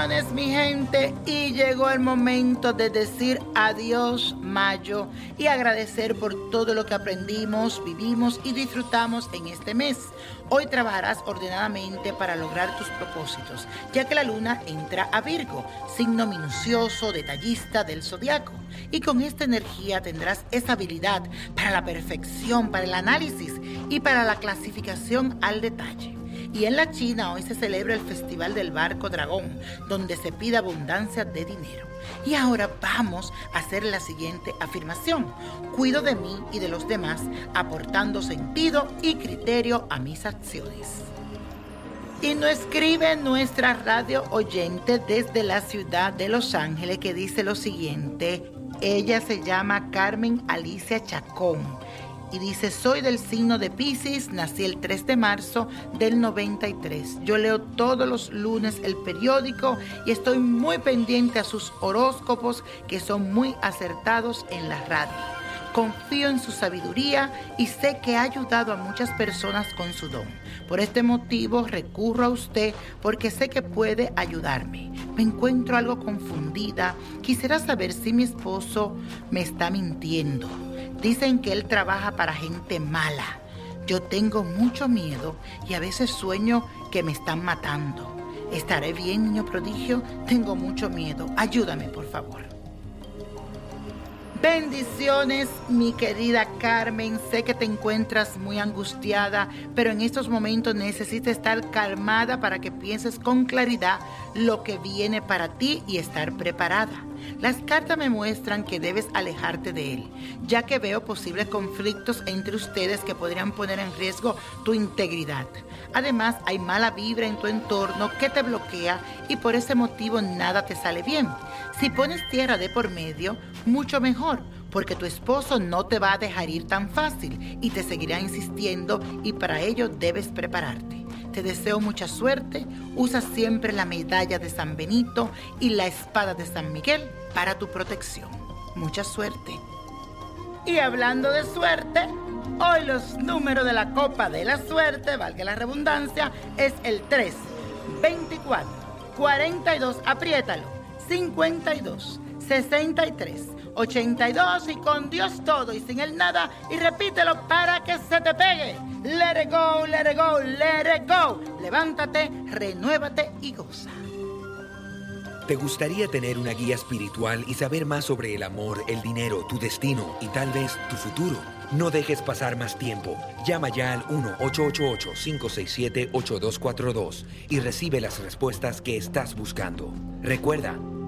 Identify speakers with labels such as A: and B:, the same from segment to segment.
A: Bendiciones mi gente y llegó el momento de decir adiós mayo y agradecer por todo lo que aprendimos, vivimos y disfrutamos en este mes. Hoy trabajarás ordenadamente para lograr tus propósitos, ya que la luna entra a Virgo, signo minucioso, detallista del zodiaco. Y con esta energía tendrás esa habilidad para la perfección, para el análisis y para la clasificación al detalle. Y en la China hoy se celebra el Festival del Barco Dragón, donde se pide abundancia de dinero. Y ahora vamos a hacer la siguiente afirmación. Cuido de mí y de los demás, aportando sentido y criterio a mis acciones. Y nos escribe nuestra radio oyente desde la ciudad de Los Ángeles que dice lo siguiente. Ella se llama Carmen Alicia Chacón y dice, soy del signo de Pisces, nací el 3 de marzo del 93. Yo leo todos los lunes el periódico y estoy muy pendiente a sus horóscopos que son muy acertados en la radio. Confío en su sabiduría y sé que ha ayudado a muchas personas con su don. Por este motivo recurro a usted porque sé que puede ayudarme. Me encuentro algo confundida. Quisiera saber si mi esposo me está mintiendo. Dicen que él trabaja para gente mala. Yo tengo mucho miedo y a veces sueño que me están matando. ¿Estaré bien, niño prodigio? Tengo mucho miedo. Ayúdame, por favor. Bendiciones, mi querida Carmen. Sé que te encuentras muy angustiada, pero en estos momentos necesitas estar calmada para que pienses con claridad lo que viene para ti y estar preparada. Las cartas me muestran que debes alejarte de él, ya que veo posibles conflictos entre ustedes que podrían poner en riesgo tu integridad. Además, hay mala vibra en tu entorno que te bloquea y por ese motivo nada te sale bien. Si pones tierra de por medio, mucho mejor, porque tu esposo no te va a dejar ir tan fácil y te seguirá insistiendo y para ello debes prepararte. Te deseo mucha suerte. Usa siempre la medalla de San Benito y la espada de San Miguel para tu protección. Mucha suerte. Y hablando de suerte, hoy los números de la copa de la suerte, valga la redundancia, es el 3, 24, 42, apriétalo, 52, 63. 82 y con Dios todo y sin el nada y repítelo para que se te pegue. Let it go, let it go, let it go. Levántate, renuévate y goza.
B: ¿Te gustaría tener una guía espiritual y saber más sobre el amor, el dinero, tu destino y tal vez tu futuro? No dejes pasar más tiempo. Llama ya al 1-888-567-8242 y recibe las respuestas que estás buscando. Recuerda,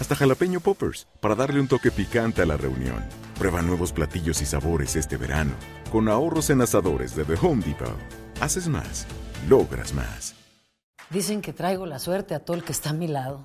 C: hasta jalapeño poppers, para darle un toque picante a la reunión. Prueba nuevos platillos y sabores este verano, con ahorros en asadores de The Home Depot. Haces más logras más.
D: Dicen que traigo la suerte a todo el que está a mi lado.